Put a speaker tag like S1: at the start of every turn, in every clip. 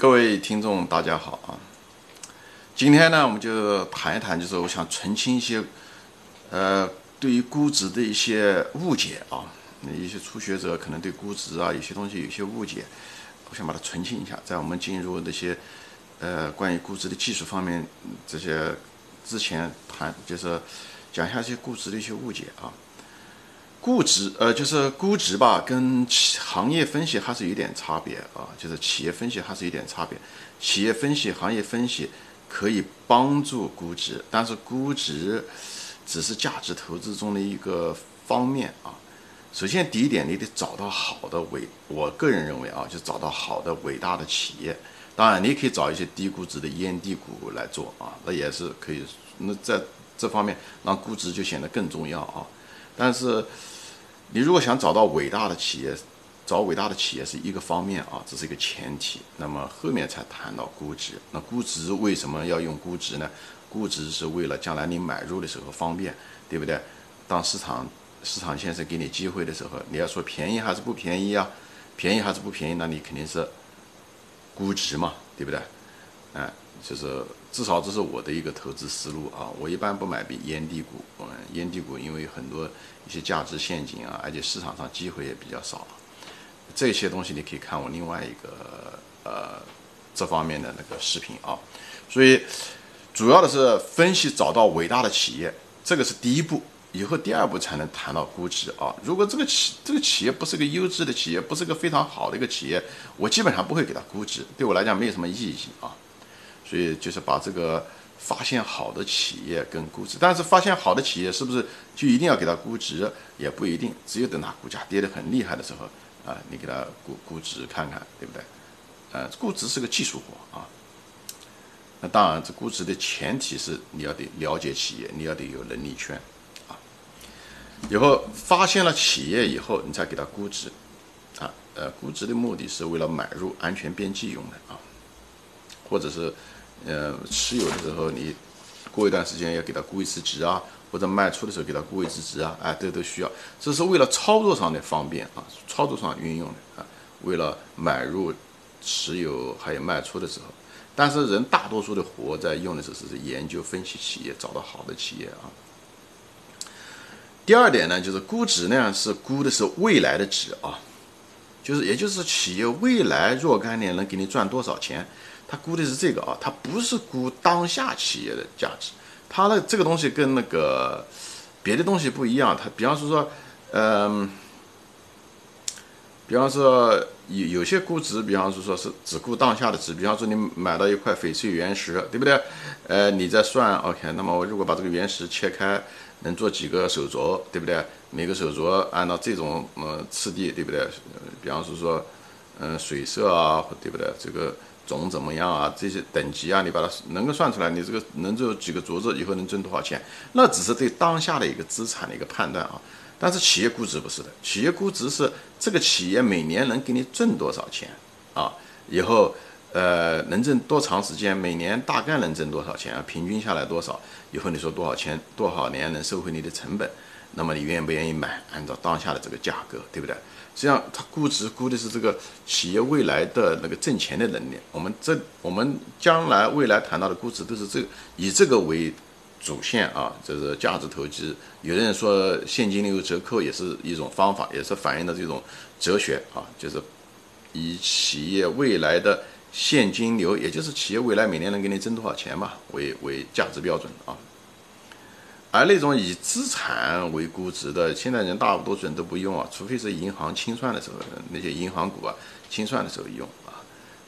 S1: 各位听众，大家好啊！今天呢，我们就谈一谈，就是我想澄清一些，呃，对于估值的一些误解啊。一些初学者可能对估值啊，有些东西有些误解，我想把它澄清一下。在我们进入那些，呃，关于估值的技术方面，这些之前谈，就是讲一下这些估值的一些误解啊。估值，呃，就是估值吧，跟行业分析还是有点差别啊。就是企业分析还是有点差别。企业分析、行业分析可以帮助估值，但是估值只是价值投资中的一个方面啊。首先，第一点，你得找到好的伟，我个人认为啊，就找到好的伟大的企业。当然，你可以找一些低估值的烟蒂股来做啊，那也是可以。那在这方面，让估值就显得更重要啊。但是，你如果想找到伟大的企业，找伟大的企业是一个方面啊，这是一个前提。那么后面才谈到估值。那估值为什么要用估值呢？估值是为了将来你买入的时候方便，对不对？当市场市场先生给你机会的时候，你要说便宜还是不便宜啊？便宜还是不便宜？那你肯定是估值嘛，对不对？哎，就是至少这是我的一个投资思路啊。我一般不买比烟蒂股，嗯，烟蒂股因为很多。一些价值陷阱啊，而且市场上机会也比较少，这些东西你可以看我另外一个呃这方面的那个视频啊。所以主要的是分析找到伟大的企业，这个是第一步，以后第二步才能谈到估值啊。如果这个企这个企业不是个优质的企业，不是个非常好的一个企业，我基本上不会给它估值，对我来讲没有什么意义啊。所以就是把这个。发现好的企业跟估值，但是发现好的企业是不是就一定要给它估值？也不一定，只有等它股价跌得很厉害的时候啊，你给它估估值看看，对不对？呃，估值是个技术活啊。那当然，这估值的前提是你要得了解企业，你要得有能力圈啊。以后发现了企业以后，你再给它估值啊。呃，估值的目的是为了买入安全边际用的啊，或者是。呃，持有的时候，你过一段时间要给它估一次值啊，或者卖出的时候给它估一次值啊，哎，这都需要，这是为了操作上的方便啊，操作上运用的啊，为了买入、持有还有卖出的时候，但是人大多数的活在用的时候是研究分析企业，找到好的企业啊。第二点呢，就是估值呢是估的是未来的值啊，就是也就是企业未来若干年能给你赚多少钱。他估的是这个啊，他不是估当下企业的价值，他的这个东西跟那个别的东西不一样。他比方说说，嗯，比方说有有些估值，比方说说是只估当下的值。比方说你买到一块翡翠原石，对不对？呃，你在算，OK，那么我如果把这个原石切开，能做几个手镯，对不对？每个手镯按照这种呃次第，对不对？比方说说，嗯，水色啊，对不对？这个。总怎么样啊？这些等级啊，你把它能够算出来，你这个能做几个镯子，以后能挣多少钱？那只是对当下的一个资产的一个判断啊。但是企业估值不是的，企业估值是这个企业每年能给你挣多少钱啊？以后呃能挣多长时间？每年大概能挣多少钱啊？平均下来多少？以后你说多少钱？多少年能收回你的成本？那么你愿不愿意买？按照当下的这个价格，对不对？实际上，它估值估的是这个企业未来的那个挣钱的能力。我们这我们将来未来谈到的估值都是这以这个为主线啊，这是价值投资。有的人说现金流折扣也是一种方法，也是反映的这种哲学啊，就是以企业未来的现金流，也就是企业未来每年能给你挣多少钱嘛，为为价值标准啊。而那种以资产为估值的，现在人大多数人都不用啊，除非是银行清算的时候，那些银行股啊清算的时候用啊。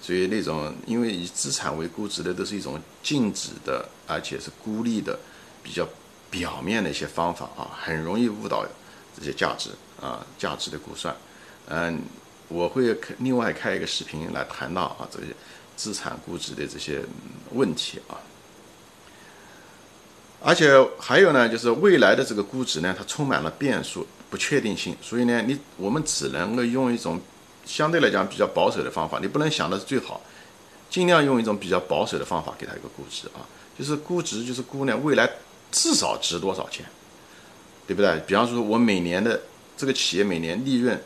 S1: 所以那种因为以资产为估值的，都是一种静止的，而且是孤立的，比较表面的一些方法啊，很容易误导这些价值啊，价值的估算。嗯，我会另外开一个视频来谈到啊这些资产估值的这些问题啊。而且还有呢，就是未来的这个估值呢，它充满了变数、不确定性，所以呢，你我们只能够用一种相对来讲比较保守的方法，你不能想的是最好，尽量用一种比较保守的方法给它一个估值啊，就是估值就是估呢未来至少值多少钱，对不对？比方说，我每年的这个企业每年利润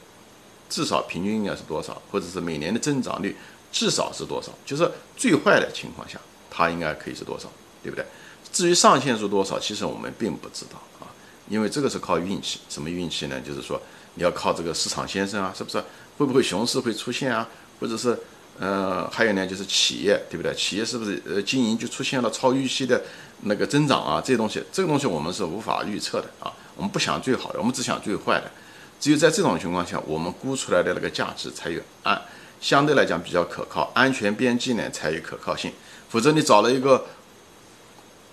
S1: 至少平均应该是多少，或者是每年的增长率至少是多少，就是最坏的情况下，它应该可以是多少，对不对？至于上限是多少，其实我们并不知道啊，因为这个是靠运气。什么运气呢？就是说你要靠这个市场先生啊，是不是？会不会熊市会出现啊？或者是呃，还有呢，就是企业，对不对？企业是不是呃经营就出现了超预期的那个增长啊？这些东西，这个东西我们是无法预测的啊。我们不想最好的，我们只想最坏的。只有在这种情况下，我们估出来的那个价值才有安，相对来讲比较可靠，安全边际呢才有可靠性。否则你找了一个，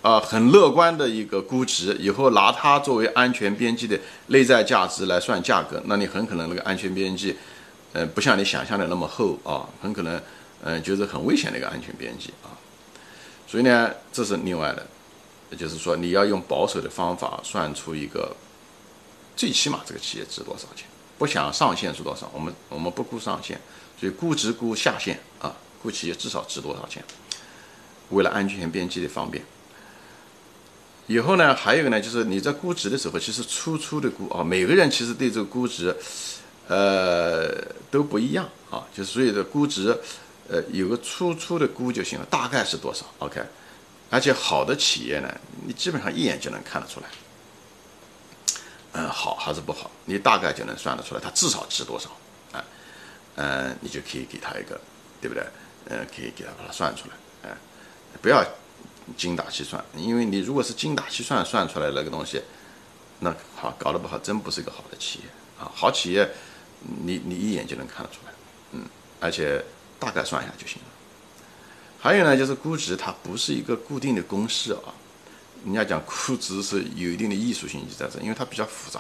S1: 啊很乐观的一个估值，以后拿它作为安全边际的内在价值来算价格，那你很可能那个安全边际，呃不像你想象的那么厚啊，很可能，嗯就是很危险的一个安全边际啊。所以呢，这是另外的，就是说你要用保守的方法算出一个。最起码这个企业值多少钱？不想上限是多少？我们我们不估上限，所以估值估下限啊，估企业至少值多少钱？为了安全边际的方便。以后呢，还有一个呢，就是你在估值的时候，其实粗粗的估啊，每个人其实对这个估值，呃，都不一样啊，就是所以的估值，呃，有个粗粗的估就行了，大概是多少？OK，而且好的企业呢，你基本上一眼就能看得出来。嗯，好还是不好，你大概就能算得出来，它至少值多少，啊，嗯，你就可以给他一个，对不对？嗯，可以给他把它算出来，哎，不要精打细算，因为你如果是精打细算算出来那个东西，那好搞得不好，真不是一个好的企业啊。好企业，你你一眼就能看得出来，嗯，而且大概算一下就行了。还有呢，就是估值它不是一个固定的公式啊。人家讲估值是有一定的艺术性就在这，因为它比较复杂，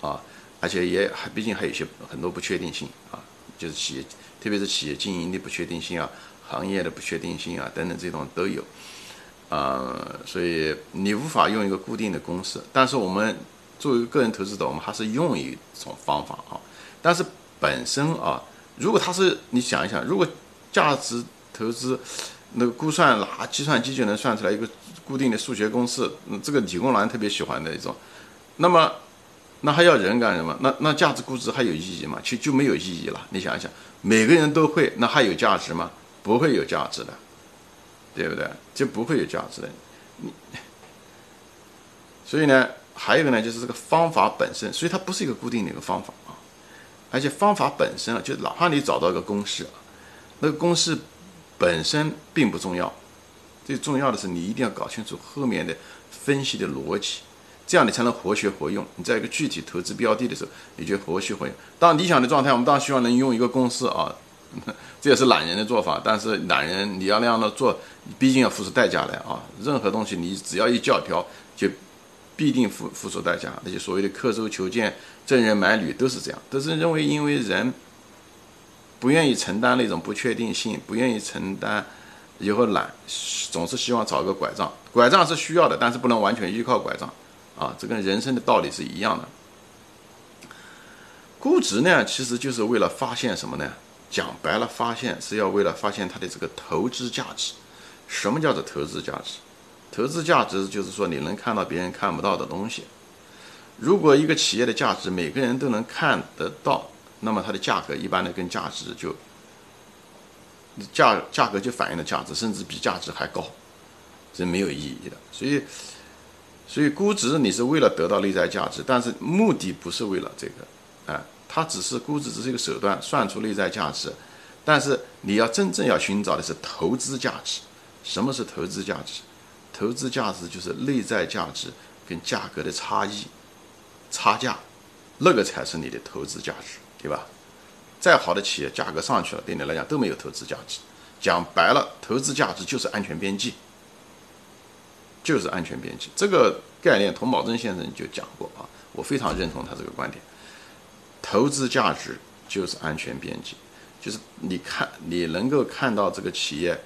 S1: 啊，而且也还毕竟还有一些很多不确定性啊，就是企业，特别是企业经营的不确定性啊，行业的不确定性啊等等这种都有，啊，所以你无法用一个固定的公式。但是我们作为个人投资者，我们还是用一种方法啊。但是本身啊，如果它是你想一想，如果价值投资那个估算拿计算机就能算出来一个。固定的数学公式，这个理工男特别喜欢的一种，那么，那还要人干什么？那那价值估值还有意义吗？其实就没有意义了。你想一想，每个人都会，那还有价值吗？不会有价值的，对不对？就不会有价值的。你，所以呢，还有一个呢，就是这个方法本身，所以它不是一个固定的一个方法啊。而且方法本身啊，就哪怕你找到一个公式，那个公式本身并不重要。最重要的是，你一定要搞清楚后面的分析的逻辑，这样你才能活学活用。你在一个具体投资标的的时候，你就活学活用。当理想的状态，我们当然希望能用一个公式啊，这也是懒人的做法。但是懒人你要那样的做，毕竟要付出代价来啊。任何东西你只要一教条，就必定付付出代价。那些所谓的刻舟求剑、赠人买履都是这样，都是认为因为人不愿意承担那种不确定性，不愿意承担。以后懒，总是希望找个拐杖。拐杖是需要的，但是不能完全依靠拐杖，啊，这跟人生的道理是一样的。估值呢，其实就是为了发现什么呢？讲白了，发现是要为了发现它的这个投资价值。什么叫做投资价值？投资价值就是说你能看到别人看不到的东西。如果一个企业的价值每个人都能看得到，那么它的价格一般的跟价值就。价价格就反映了价值，甚至比价值还高，这没有意义的。所以，所以估值你是为了得到内在价值，但是目的不是为了这个，啊，它只是估值只是一个手段，算出内在价值。但是你要真正要寻找的是投资价值。什么是投资价值？投资价值就是内在价值跟价格的差异，差价，那个才是你的投资价值，对吧？再好的企业，价格上去了，对你来讲都没有投资价值。讲白了，投资价值就是安全边际，就是安全边际这个概念，童宝珍先生就讲过啊，我非常认同他这个观点。投资价值就是安全边际，就是你看你能够看到这个企业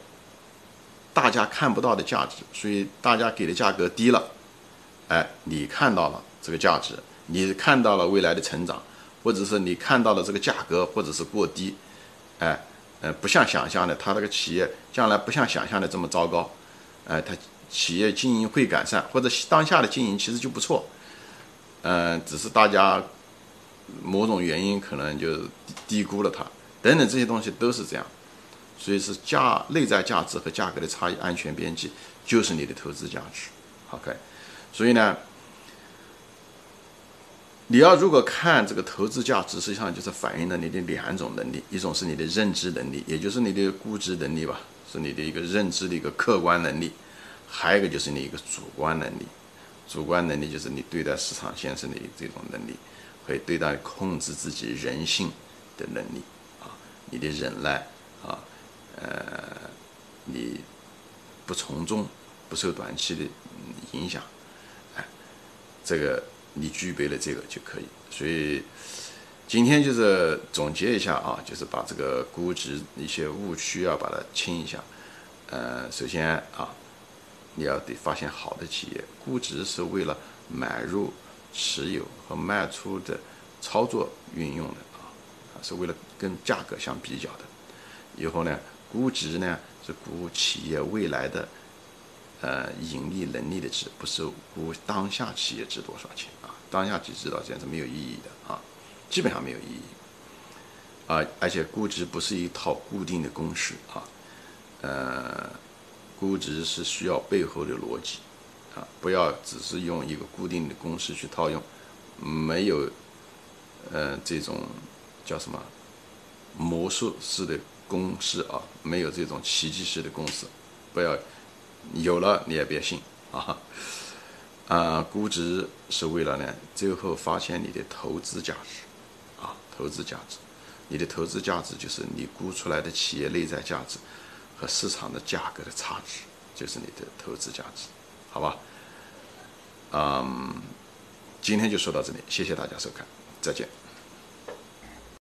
S1: 大家看不到的价值，所以大家给的价格低了，哎，你看到了这个价值，你看到了未来的成长。或者是你看到了这个价格，或者是过低，哎，呃，不像想象的，他这个企业将来不像想象的这么糟糕，哎，他企业经营会改善，或者当下的经营其实就不错，嗯，只是大家某种原因可能就低估了它，等等这些东西都是这样。所以是价内在价值和价格的差异，安全边际就是你的投资价值。OK，所以呢，你要如果看这个投资价值，实际上就是反映了你的两种能力，一种是你的认知能力，也就是你的估值能力吧，是你的一个认知的一个客观能力；还有一个就是你一个主观能力，主观能力就是你对待市场现实的这种能力，会对待控制自己人性的能力啊，你的忍耐啊。呃，你不从众，不受短期的影响，哎，这个你具备了这个就可以。所以今天就是总结一下啊，就是把这个估值一些误区啊，把它清一下。呃，首先啊，你要得发现好的企业，估值是为了买入、持有和卖出的操作运用的啊，是为了跟价格相比较的。以后呢？估值呢是估企业未来的呃盈利能力的值，不是估当下企业值多少钱啊？当下企业值多少钱是没有意义的啊，基本上没有意义啊。而且估值不是一套固定的公式啊，呃，估值是需要背后的逻辑啊，不要只是用一个固定的公式去套用，没有呃这种叫什么魔术式的。公式啊，没有这种奇迹式的公式，不要有了你也别信啊！啊，估值是为了呢，最后发现你的投资价值啊，投资价值，你的投资价值就是你估出来的企业内在价值和市场的价格的差值，就是你的投资价值，好吧？嗯，今天就说到这里，谢谢大家收看，再见。